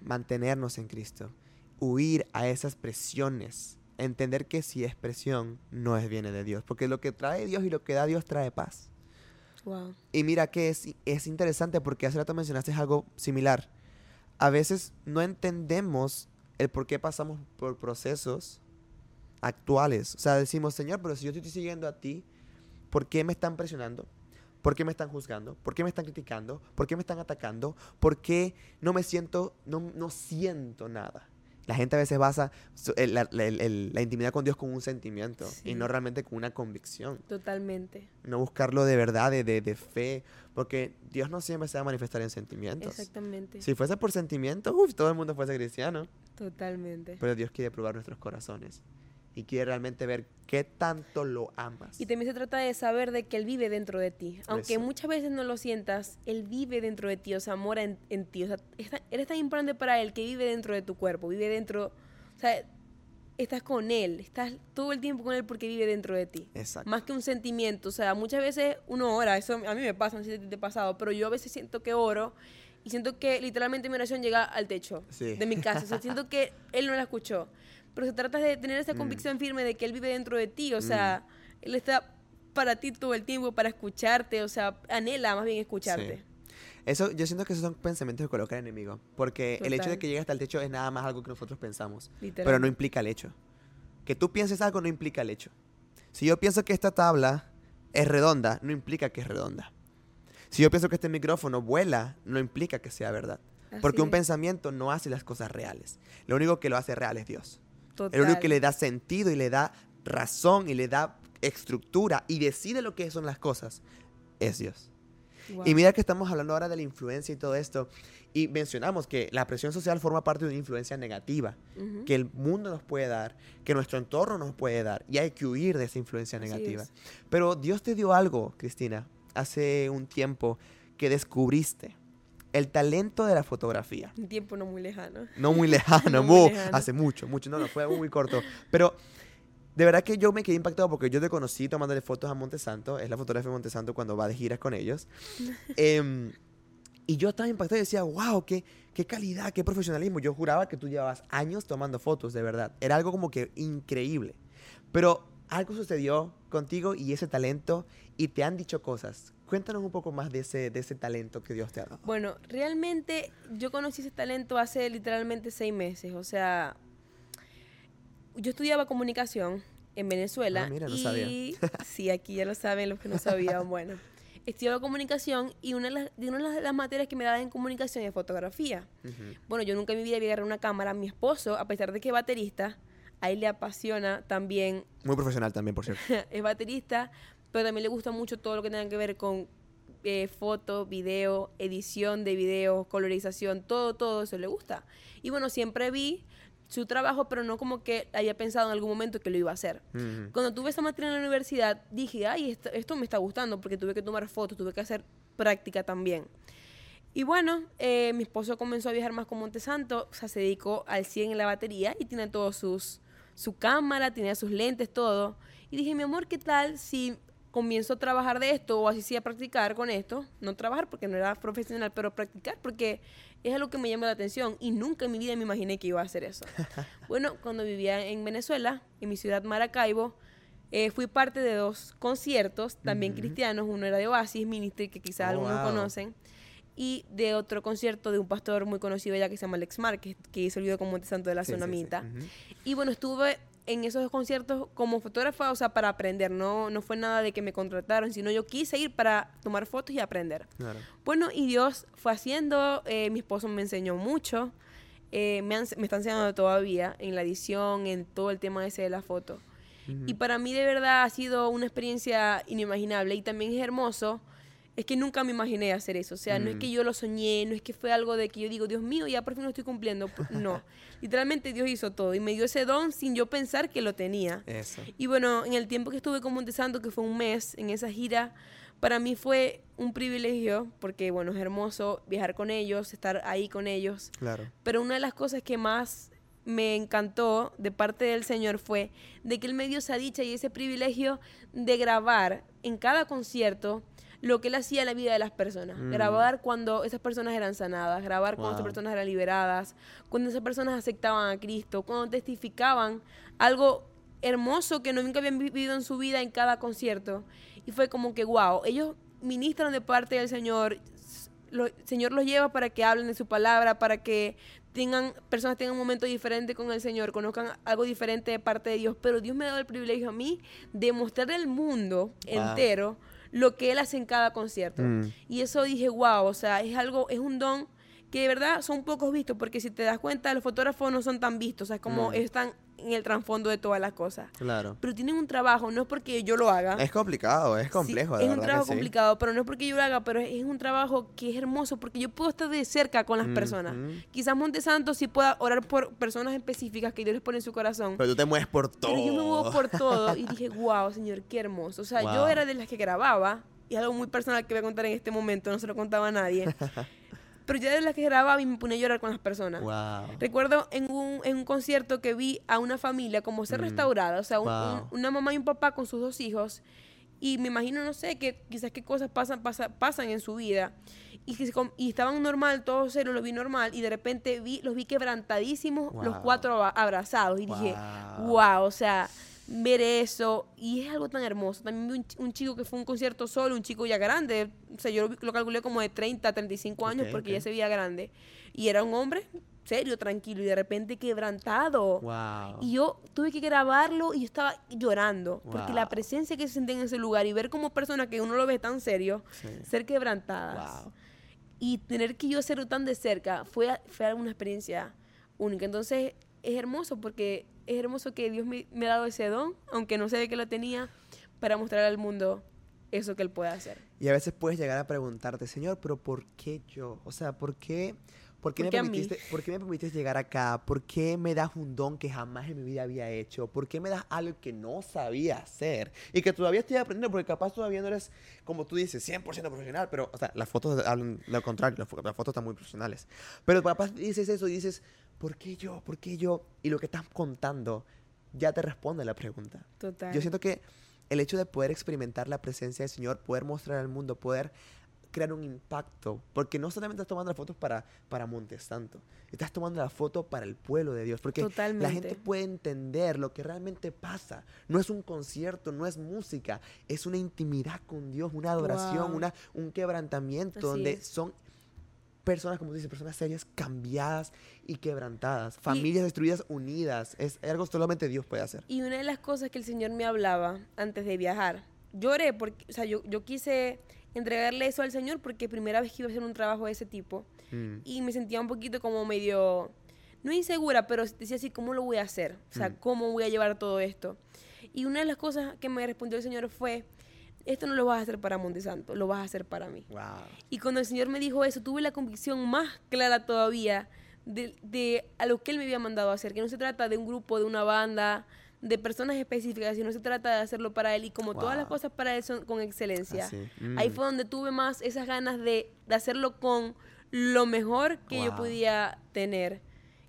mantenernos en Cristo, huir a esas presiones, entender que si es presión, no es viene de Dios, porque lo que trae Dios y lo que da Dios trae paz. Wow. Y mira que es, es interesante porque hace rato mencionaste algo similar. A veces no entendemos el por qué pasamos por procesos actuales. O sea, decimos, Señor, pero si yo te estoy siguiendo a ti, ¿por qué me están presionando? ¿Por qué me están juzgando? ¿Por qué me están criticando? ¿Por qué me están atacando? ¿Por qué no me siento, no, no siento nada? La gente a veces basa su- el- la, el- el- la intimidad con Dios con un sentimiento y Sí. no realmente con una convicción Totalmente. no buscarlo de verdad, de, de, de fe, porque Dios no siempre se va a manifestar en sentimientos. Exactamente. Si fuese por sentimientos, uf, todo el mundo fuese cristiano, Totalmente. pero Dios quiere probar nuestros corazones y quiere realmente ver qué tanto lo amas. Y también se trata de saber de que Él vive dentro de ti. Aunque Eso. muchas veces no lo sientas, Él vive dentro de ti, o sea, mora en, en ti. O sea, está- eres tan importante para Él que vive dentro de tu cuerpo, vive dentro, o sea, estás con Él, estás todo el tiempo con Él porque vive dentro de ti. Exacto. Más que un sentimiento, o sea, muchas veces uno ora, eso a mí me pasa, no sé si te ha pasado, pero yo a veces siento que oro y siento que literalmente mi oración llega al techo Sí. de mi casa, o sea, siento que Él no la escuchó. Pero se trata de tener esa Mm. convicción firme de que Él vive dentro de ti, o sea, Él está para ti todo el tiempo, para escucharte, o sea, anhela más bien escucharte. Sí. Eso, yo siento que esos son pensamientos que coloca el enemigo, porque el hecho de que llegue hasta el techo es nada más algo que nosotros pensamos, Literal. pero no implica el hecho. Que tú pienses algo no implica el hecho. Si yo pienso que esta tabla es redonda, no implica que es redonda. Si yo pienso que este micrófono vuela, no implica que sea verdad. Porque un es. pensamiento no hace las cosas reales. Lo único que lo hace real es Dios. Total. El único que le da sentido y le da razón y le da estructura y decide lo que son las cosas es Dios. Wow. Y mira que estamos hablando ahora de la influencia y todo esto. Y mencionamos que la presión social forma parte de una influencia negativa que el mundo nos puede dar, que nuestro entorno nos puede dar. Y hay que huir de esa influencia negativa. es. Pero Dios te dio algo, Cristina, hace un tiempo que descubriste. El talento de la fotografía. Un tiempo no muy lejano. No muy lejano, No muy mu- lejano. hace mucho, mucho. No, no, fue muy corto. Pero de verdad que yo me quedé impactado porque yo te conocí tomándole fotos a Montesanto. Es la fotografía de Montesanto cuando va de giras con ellos. Em, y yo estaba impactado y decía, wow, qué, qué calidad, qué profesionalismo. Yo juraba que tú llevabas años tomando fotos, de verdad. Era algo como que increíble. Pero algo sucedió contigo y ese talento y te han dicho cosas. Cuéntanos un poco más de ese, de ese talento que Dios te ha dado. Bueno, realmente yo conocí ese talento hace literalmente seis meses. O sea, yo estudiaba comunicación en Venezuela. Ah, mira, no y sabía. sí, aquí ya lo saben los que no sabían. Bueno, estudiaba comunicación y una de las, de una de las materias que me daban en comunicación es fotografía. Ujú. Bueno, yo nunca en mi vida había agarrado una cámara. Mi esposo, a pesar de que es baterista, a él le apasiona también Muy profesional también, por cierto. es baterista, pero también le gusta mucho todo lo que tenga que ver con eh, foto, video, edición de video, colorización, todo, todo eso le gusta. Y bueno, siempre vi su trabajo, pero no como que había pensado en algún momento que lo iba a hacer. Ujú. Cuando tuve esa materia en la universidad, dije, ay, esto, esto me está gustando porque tuve que tomar fotos, tuve que hacer práctica también. Y bueno, eh, mi esposo comenzó a viajar más con Montesanto, o sea, se dedicó al 100 en la batería y tiene todos sus, su cámara, tenía sus lentes, todo. Y dije, mi amor, ¿qué tal si comienzo a trabajar de esto o así sí a practicar con esto? No trabajar porque no era profesional, pero practicar porque es algo que me llama la atención y nunca en mi vida me imaginé que iba a hacer eso. bueno, cuando vivía en Venezuela, en mi ciudad Maracaibo, eh, fui parte de dos conciertos, también cristianos. Uno era de Oasis Ministry, que quizás Oh, algunos wow. conocen, y de otro concierto de un pastor muy conocido allá que se llama Alex Márquez, que hizo el video con Montesanto de la Sí, sí, sí. Tsunamita. Ujú. Y bueno, estuve en esos dos conciertos como fotógrafa, o sea, para aprender. No, no fue nada de que me contrataron, sino yo quise ir para tomar fotos y aprender. Claro. Bueno, y Dios fue haciendo, eh, mi esposo me enseñó mucho, eh, me, han- me está enseñando todavía en la edición, en todo el tema ese de la foto. Y para mí de verdad ha sido una experiencia inimaginable y también es hermoso. Es que nunca me imaginé hacer eso. O sea, no es Mm. que yo lo soñé, no es que fue algo de que yo digo, Dios mío, ya por fin lo estoy cumpliendo. No. Literalmente Dios hizo todo y me dio ese don sin yo pensar que lo tenía. Eso. Y bueno, en el tiempo que estuve con Montesanto, que fue un mes en esa gira, para mí fue un privilegio, porque bueno, es hermoso viajar con ellos, estar ahí con ellos. Claro. Pero una de las cosas que más me encantó de parte del Señor fue de que Él me dio esa dicha y ese privilegio de grabar en cada concierto lo que Él hacía en la vida de las personas. Mm. Grabar cuando esas personas eran sanadas, grabar cuando esas personas eran liberadas, cuando esas personas aceptaban a Cristo, cuando testificaban algo hermoso que no nunca habían vivido en su vida en cada concierto. Y fue como que, wow, ellos ministran de parte del Señor, el Señor los lleva para que hablen de su palabra, para que tengan personas tengan un momento diferente con el Señor, conozcan algo diferente de parte de Dios, pero Dios me ha dado el privilegio a mí de mostrarle al mundo Wow. entero lo que él hace en cada concierto. Mm. Y eso dije, wow, o sea, es algo es un don que de verdad son pocos vistos, porque si te das cuenta, los fotógrafos no son tan vistos, o sea, es como Mm. están en el trasfondo de todas las cosas. Claro. Pero tienen un trabajo, no es porque yo lo haga. Es complicado, es Sí, complejo, de es un trabajo sí. complicado, pero no es porque yo lo haga, pero es un trabajo que es hermoso porque yo puedo estar de cerca con las personas. Ujú. Quizás Montesanto sí pueda orar por personas específicas que Dios les pone en su corazón. Pero tú te mueves por todo. Pero yo me muevo por todo y dije, wow, señor, qué hermoso. O sea, yo Wow. era de las que grababa, y algo muy personal que voy a contar en este momento, no se lo contaba a nadie. pero yo de las que grababa y me ponía a llorar con las personas. Wow. Recuerdo en un, en un concierto que vi a una familia como ser restaurada, o sea, un- un- Wow. una mamá y un papá con sus dos hijos. Y me imagino, no sé, que quizás qué cosas pasan, pasa- pasan en su vida. Y, que se y estaban normal, todos cero, lo vi normal. Y de repente vi, los vi quebrantadísimos, los Wow. cuatro aba- abrazados. Y dije, wow, o sea, ver eso. Y es algo tan hermoso. También vi un, un chico que fue a un concierto solo, un chico ya grande. O sea, yo lo, lo calculé como de 30, 35 años Ok, porque ok. ya se veía grande. Y era un hombre serio, tranquilo. Y de repente quebrantado. Wow. Y yo tuve que grabarlo y yo estaba llorando. Porque la Wow. presencia que se sentía en ese lugar y ver como persona que uno lo ve tan serio, Sí. ser quebrantadas. Wow. Y tener que yo hacerlo tan de cerca fue, fue una experiencia única. Entonces es hermoso porque es hermoso que Dios me, me ha dado ese don, aunque no sé de qué lo tenía, para mostrar al mundo eso que Él puede hacer. Y a veces puedes llegar a preguntarte, Señor, pero ¿por qué yo? O sea, ¿por qué, por qué, ¿Por me, permitiste, ¿por qué me permitiste llegar acá? ¿Por qué me das un don que jamás en mi vida había hecho? ¿Por qué me das algo que no sabía hacer? Y que todavía estoy aprendiendo, porque capaz todavía no eres, como tú dices, 100% profesional, pero, o sea, las fotos hablan lo contrario, las fotos están muy profesionales. Pero capaz dices eso y dices, ¿por qué yo? ¿Por qué yo? Y lo que estás contando ya te responde la pregunta. Total. Yo siento que el hecho de poder experimentar la presencia del Señor, poder mostrar al mundo, poder crear un impacto, porque no solamente estás tomando las fotos para, para Montesanto, estás tomando la foto para el pueblo de Dios, porque la Totalmente. gente puede entender lo que realmente pasa. No es un concierto, no es música, es una intimidad con Dios, una adoración, Wow. una, un quebrantamiento, Así donde es. son personas, como tú dices, personas serias, cambiadas y quebrantadas, familias destruidas, unidas. Es algo que solamente Dios puede hacer. Y una de las cosas que el Señor me hablaba antes de viajar, lloré porque, o sea, yo, yo quise entregarle eso al Señor porque primera vez que iba a hacer un trabajo de ese tipo Mm. y me sentía un poquito como medio, no insegura, pero decía así, ¿cómo lo voy a hacer? O sea, Mm. ¿cómo voy a llevar todo esto? Y una de las cosas que me respondió el Señor fue, esto no lo vas a hacer para Montesanto, lo vas a hacer para mí. Wow. Y cuando el Señor me dijo eso, tuve la convicción más clara todavía de, de a lo que Él me había mandado a hacer, que no se trata de un grupo, de una banda, de personas específicas, sino se trata de hacerlo para Él. Y como todas las cosas para Él son con excelencia, Así. ahí Mm. fue donde tuve más esas ganas de, de hacerlo con lo mejor que yo podía tener.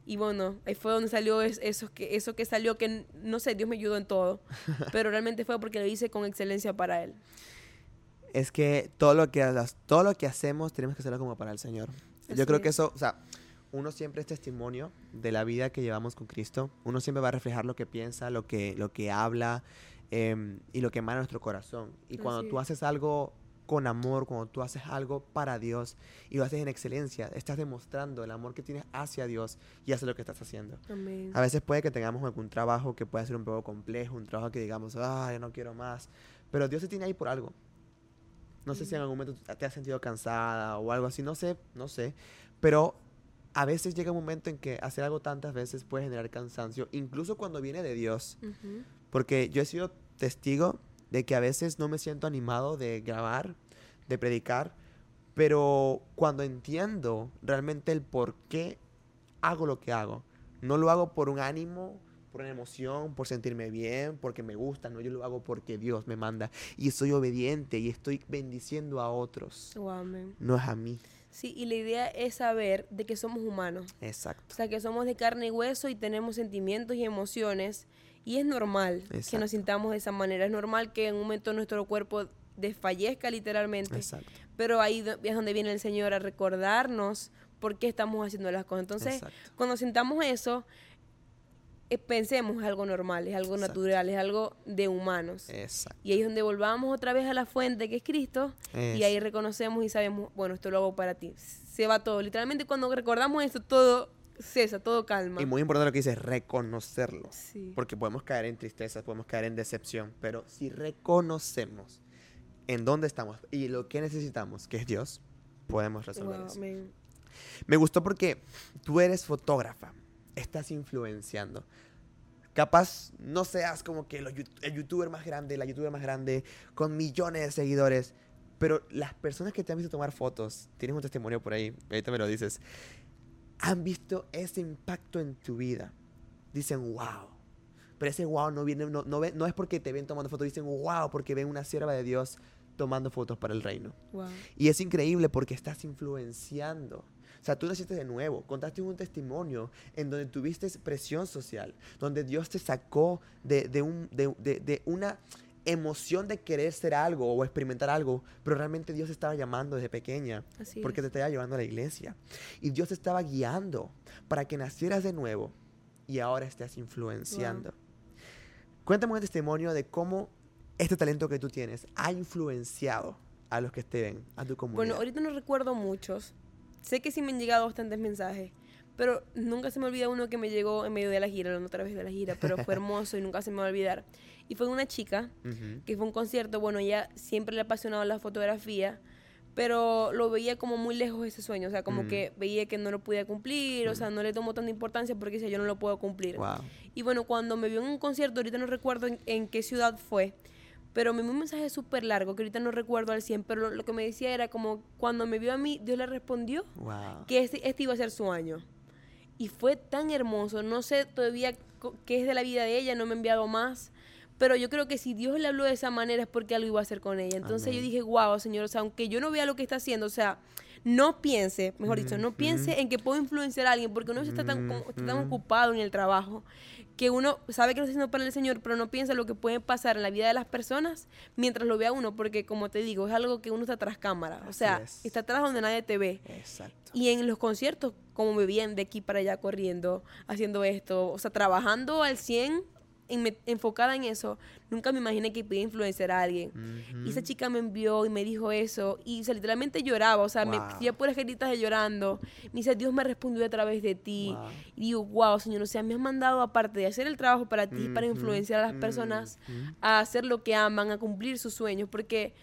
Y bueno, ahí fue donde salió es- eso, que, eso que salió, que no sé, Dios me ayudó en todo. pero realmente fue porque lo hice con excelencia para Él. Es que todo lo que, todo lo que hacemos tenemos que hacerlo como para el Señor. Yo Así creo que es. eso, o sea, uno siempre es testimonio de la vida que llevamos con Cristo. Uno siempre va a reflejar lo que piensa, lo que, lo que habla em, y lo que emana nuestro corazón. Y cuando Así tú es. haces algo con amor, cuando tú haces algo para Dios y lo haces en excelencia, estás demostrando el amor que tienes hacia Dios y hacia lo que estás haciendo. Amén. A veces puede que tengamos algún trabajo que pueda ser un poco complejo, un trabajo que digamos, ah, yo no quiero más. Pero Dios te tiene ahí por algo. No sé si en algún momento te has sentido cansada o algo así, no sé, no sé. Pero a veces llega un momento en que hacer algo tantas veces puede generar cansancio, incluso cuando viene de Dios. Porque yo he sido testigo de que a veces no me siento animado de grabar, de predicar, pero cuando entiendo realmente el por qué hago lo que hago, no lo hago por un ánimo, por una emoción, por sentirme bien, porque me gusta, no, yo lo hago porque Dios me manda y soy obediente y estoy bendiciendo a otros, no es a mí. Sí, y la idea es saber de que somos humanos. O Exacto. sea, que somos de carne y hueso y tenemos sentimientos y emociones. Y es normal que nos sintamos de esa manera. Es normal que en un momento nuestro cuerpo desfallezca literalmente. Exacto. Pero ahí es donde viene el Señor a recordarnos por qué estamos haciendo las cosas. Entonces, Exacto. cuando sintamos eso, eh, pensemos es algo normal, es algo Exacto. natural, es algo de humanos. Exacto. Y ahí es donde volvamos otra vez a la fuente que es Cristo y ahí reconocemos y sabemos, bueno, esto lo hago para ti. Se va todo. Literalmente cuando recordamos esto, todo cesa, todo calma. Y muy importante lo que dice, reconocerlo. Sí. Porque podemos caer en tristeza, podemos caer en decepción, pero si reconocemos en dónde estamos y lo que necesitamos, que es Dios, podemos resolver Wow, eso. amén. Me gustó porque tú eres fotógrafa, estás influenciando. Capaz no seas como que lo yu- el youtuber más grande, la youtuber más grande, con millones de seguidores, pero las personas que te han visto tomar fotos, tienes un testimonio por ahí, ahorita me lo dices, han visto ese impacto en tu vida. Dicen, wow. Pero ese wow no, viene, no, no, no es porque te ven tomando fotos, dicen, wow, porque ven una sierva de Dios tomando fotos para el reino. Wow. Y es increíble porque estás influenciando. O sea, tú naciste de nuevo, contaste un testimonio en donde tuviste presión social, donde Dios te sacó de, de un- de- de una emoción de querer ser algo o experimentar algo, pero realmente Dios estaba llamando desde pequeña Así porque es. te estaba llevando a la iglesia. Y Dios te estaba guiando para que nacieras de nuevo y ahora estés influenciando. Cuéntame un testimonio de cómo este talento que tú tienes ha influenciado a los que te ven, a tu comunidad. Bueno, ahorita no recuerdo muchos. Sé que sí me han llegado bastantes mensajes, pero nunca se me olvida uno que me llegó en medio de la gira, hablando otra vez de la gira, pero fue hermoso y nunca se me va a olvidar. Y fue una chica que fue un concierto, bueno, ella siempre le ha apasionado la fotografía, pero lo veía como muy lejos ese sueño, o sea, como Mm. que veía que no lo podía cumplir, o sea, no le tomó tanta importancia porque decía, yo no lo puedo cumplir. Wow. Y bueno, cuando me vio en un concierto, ahorita no recuerdo en, en qué ciudad fue, pero me envió un mensaje súper largo que ahorita no recuerdo al 100, pero lo, lo que me decía era como, cuando me vio a mí, Dios le respondió Wow. que este, este iba a ser su año. Y fue tan hermoso, no sé todavía qué es de la vida de ella, no me ha enviado más, pero yo creo que si Dios le habló de esa manera es porque algo iba a hacer con ella. Entonces yo dije, wow, Señor, o sea, aunque yo no vea lo que está haciendo, o sea, no piense, mejor dicho, no piense en que puedo influenciar a alguien, porque uno está tan, está tan ocupado en el trabajo que uno sabe que lo está haciendo para el Señor, pero no piensa lo que puede pasar en la vida de las personas mientras lo vea uno, porque como te digo, es algo que uno está tras cámara, o sea, es. está atrás donde nadie te ve. Exacto. Y en los conciertos, como me veían de aquí para allá corriendo, haciendo esto, o sea, trabajando al 100, en me- enfocada en eso, nunca me imaginé que podía influenciar a alguien. Y esa chica me envió y me dijo eso, y o sea, literalmente lloraba, o sea, me Wow. hacía puras caritas de llorando. Me dice, Dios me respondió a través de ti. Wow. Y digo, wow, Señor, o sea, me has mandado aparte de hacer el trabajo para ti, para Ujú, influenciar a las personas a hacer lo que aman, a cumplir sus sueños, porque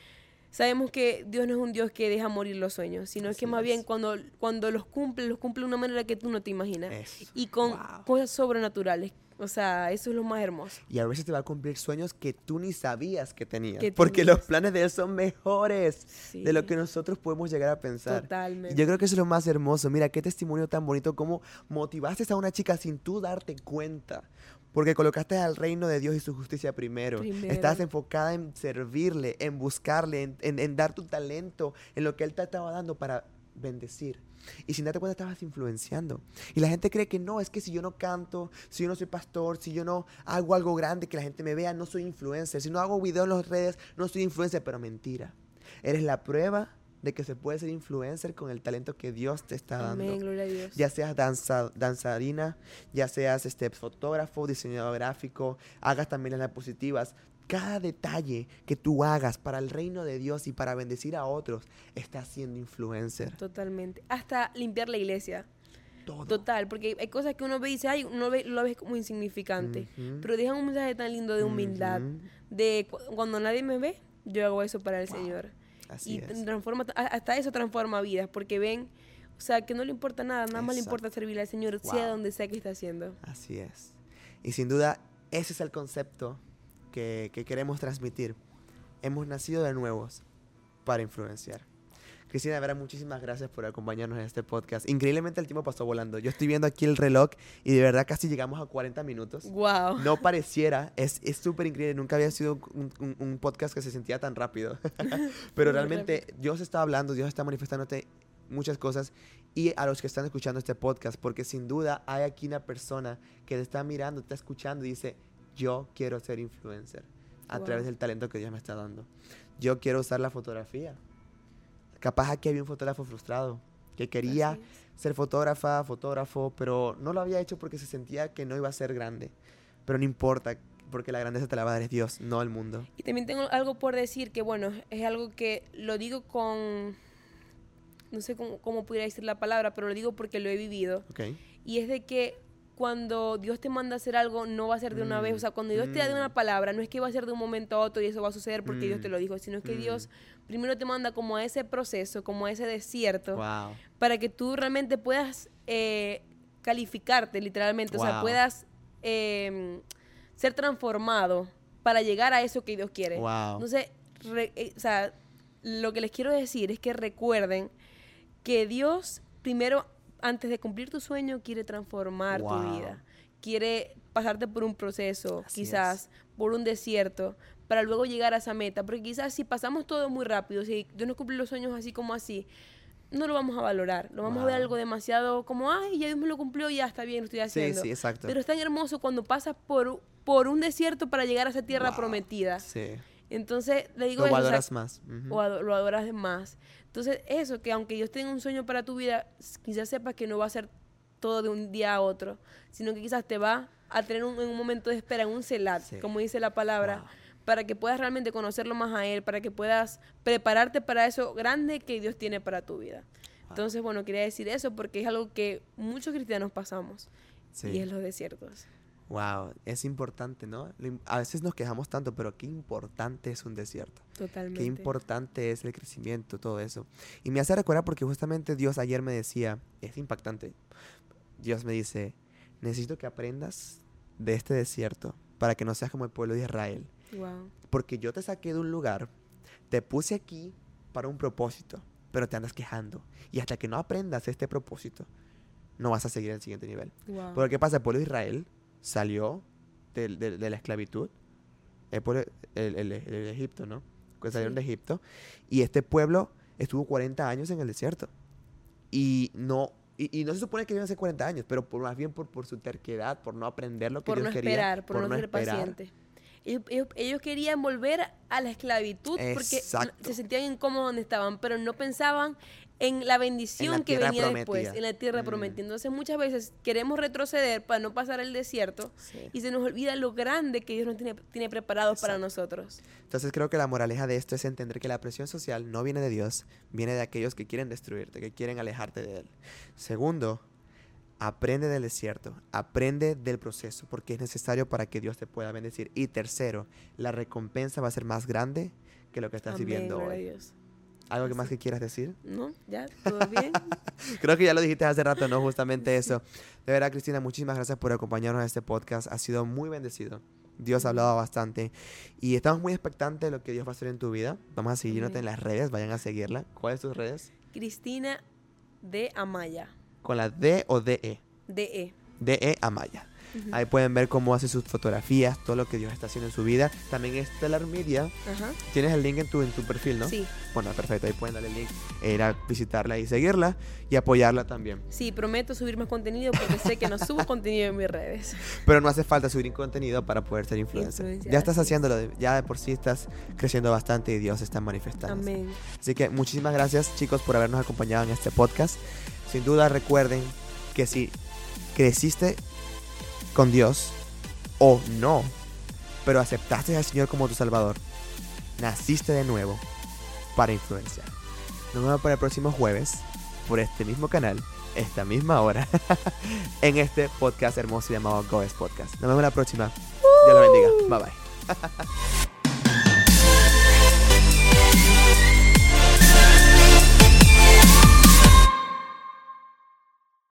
sabemos que Dios no es un Dios que deja morir los sueños, sino es que Así más bien cuando, cuando los cumple, los cumple de una manera que tú no te imaginas. Eso. Y con Wow. cosas sobrenaturales. O sea, eso es lo más hermoso. Y a veces te va a cumplir sueños que tú ni sabías que tenías. Que porque tenías. los planes de Dios son mejores Sí. de lo que nosotros podemos llegar a pensar. Totalmente. Y yo creo que eso es lo más hermoso. Mira, qué testimonio tan bonito, cómo motivaste a una chica sin tú darte cuenta. Porque colocaste al reino de Dios y su justicia primero. Primero. Estás enfocada en servirle, en buscarle, en, en- en dar tu talento, en lo que Él te estaba dando para bendecir. Y sin darte cuenta estabas influenciando. Y la gente cree que no, es que si yo no canto, si yo no soy pastor, si yo no hago algo grande que la gente me vea, no soy influencer. Si no hago videos en las redes, no soy influencer. Pero mentira. Eres la prueba de que se puede ser influencer con el talento que Dios te está dando. Amén, gloria a Dios. Ya seas danza, danzarina, ya seas este, fotógrafo, diseñador gráfico, hagas también las positivas. Cada detalle que tú hagas para el reino de Dios y para bendecir a otros, estás siendo influencer. Totalmente. Hasta limpiar la iglesia. Todo. Total, porque hay cosas que uno ve y dice, ay, uno ve- lo ves como insignificante. Ujú. Pero dejan un mensaje tan lindo de humildad. Ujú. De cu- cuando nadie me ve, yo hago eso para el Wow. Señor. Así y es. transforma, hasta eso transforma vidas, porque ven, o sea, que no le importa nada, nada más le importa Exacto. servirle al Señor, sea Wow. donde sea que está haciendo. Así es. Y sin duda, ese es el concepto que, que queremos transmitir. Hemos nacido de nuevos para influenciar. Cristina, de verdad, muchísimas gracias por acompañarnos en este podcast. Increíblemente el tiempo pasó volando. Yo estoy viendo aquí el reloj y de verdad casi llegamos a 40 minutos. Wow. No pareciera, es es súper increíble. Nunca había sido un, un- un podcast que se sentía tan rápido. Pero realmente Dios está hablando, Dios está manifestándote muchas cosas. Y a los que están escuchando este podcast, porque sin duda hay aquí una persona que te está mirando, te está escuchando y dice, yo quiero ser influencer a Wow. través del talento que Dios me está dando. Yo quiero usar la fotografía. Capaz aquí había un fotógrafo frustrado que quería ser fotógrafa, fotógrafo, pero no lo había hecho porque se sentía que no iba a ser grande. Pero no importa, porque la grandeza te la va a dar es Dios, no el mundo. Y también tengo algo por decir que, bueno, es algo que lo digo con, no sé cómo, cómo pudiera decir la palabra, pero lo digo porque lo he vivido. ¿Ok? Y es de que cuando Dios te manda a hacer algo, no va a ser de una vez. O sea, cuando Dios te da una Mm. palabra, no es que va a ser de un momento a otro y eso va a suceder porque Dios te Mm. lo dijo, sino que Mm. Dios primero te manda como a ese proceso, como a ese desierto, Wow. para que tú realmente puedas eh, calificarte, literalmente. O sea, puedas eh, ser transformado para llegar a eso que Dios quiere. Wow. Entonces, re- eh, o sea, lo que les quiero decir es que recuerden que Dios primero, antes de cumplir tu sueño, quiere transformar Wow. tu vida. Quiere pasarte por un proceso, Así quizás por un desierto, para luego llegar a esa meta. Porque quizás si pasamos todo muy rápido, si Dios nos cumple los sueños así como así, no lo vamos a valorar. Lo vamos a ver algo demasiado como, ay, ya Dios me lo cumplió, ya está bien, lo estoy Sí, haciendo. sí, exacto. Pero es tan hermoso cuando pasas por, por un desierto para llegar a esa tierra Wow. prometida. Sí. Entonces, le digo Lo eso, o sea, valoras más. O ado- lo adoras más. Entonces, eso, que aunque Dios tenga un sueño para tu vida, quizás sepas que no va a ser todo de un día a otro, sino que quizás te va a tener un, en un momento de espera, en un celat, Sí. como dice la palabra, Wow. para que puedas realmente conocerlo más a Él, para que puedas prepararte para eso grande que Dios tiene para tu vida. Entonces, bueno, quería decir eso porque es algo que muchos cristianos pasamos, Sí. y es los desiertos. Wow, es importante, ¿no? A veces nos quejamos tanto, pero qué importante es un desierto. Totalmente. Qué importante es el crecimiento, todo eso. Y me hace recordar porque justamente Dios ayer me decía, es impactante. Dios me dice, necesito que aprendas de este desierto para que no seas como el pueblo de Israel. Wow. Porque yo te saqué de un lugar, te puse aquí para un propósito, pero te andas quejando. Y hasta que no aprendas este propósito, no vas a seguir en el siguiente nivel. Wow. Porque ¿qué pasa? El pueblo de Israel salió del- del- de, la esclavitud. El pueblo, el, el- el- el Egipto, ¿no? Que salieron Sí. de Egipto. Y este pueblo estuvo 40 años en el desierto. Y no, y, y no se supone que iban a ser 40 años, pero por, más bien por, por su terquedad, por no aprender lo que por Dios no esperar, por, no, ser esperar. paciente. Ellos, ellos- ellos querían volver a la esclavitud porque Exacto. no- se sentían incómodos donde estaban, pero no pensaban en la bendición la que venía después, en la tierra Mm. prometida. Entonces muchas veces queremos retroceder para no pasar el desierto Sí. y se nos olvida lo grande que Dios nos tiene, tiene preparado para nosotros. Entonces creo que la moraleja de esto es entender que la presión social no viene de Dios, viene de aquellos que quieren destruirte, que quieren alejarte de Él. Segundo, aprende del desierto, aprende del proceso, porque es necesario para que Dios te pueda bendecir. Y tercero, la recompensa va a ser más grande que lo que estás Amén, viviendo hoy. Dios. ¿Algo que Así. más que quieras decir? ¿No? ¿Ya? ¿Todo bien? Creo que ya lo dijiste hace rato, ¿no? Justamente eso. De verdad, Cristina, muchísimas gracias por acompañarnos a este podcast. Ha sido muy bendecido. Dios ha hablado bastante. Y estamos muy expectantes de lo que Dios va a hacer en tu vida. Vamos a seguirte en las redes. Vayan a seguirla. ¿Cuáles tus redes? Cristina de Amaya. ¿Con la D o DE? DE. DE Amaya. Ahí pueden ver cómo hace sus fotografías, todo lo que Dios está haciendo en su vida. También Stellar Media. Ajá. Tienes el link en tu, en tu perfil, ¿no? Sí, Bueno, perfecto. Ahí pueden darle el link e ir a visitarla y seguirla y apoyarla también. sí, prometo subir más contenido porque sé que no subo contenido en mis redes. Pero no hace falta subir contenido para poder ser influencer. Ya estás es. haciéndolo, ya de por sí estás creciendo bastante y Dios está manifestando. Amén. Así que muchísimas gracias chicos por habernos acompañado en este podcast. Sin duda recuerden que si creciste con Dios o no, pero aceptaste al Señor como tu Salvador, naciste de nuevo para influenciar. Nos vemos para el próximo jueves por este mismo canal, esta misma hora, en este podcast hermoso llamado Goes Podcast. Nos vemos la próxima. Dios lo bendiga. Bye bye.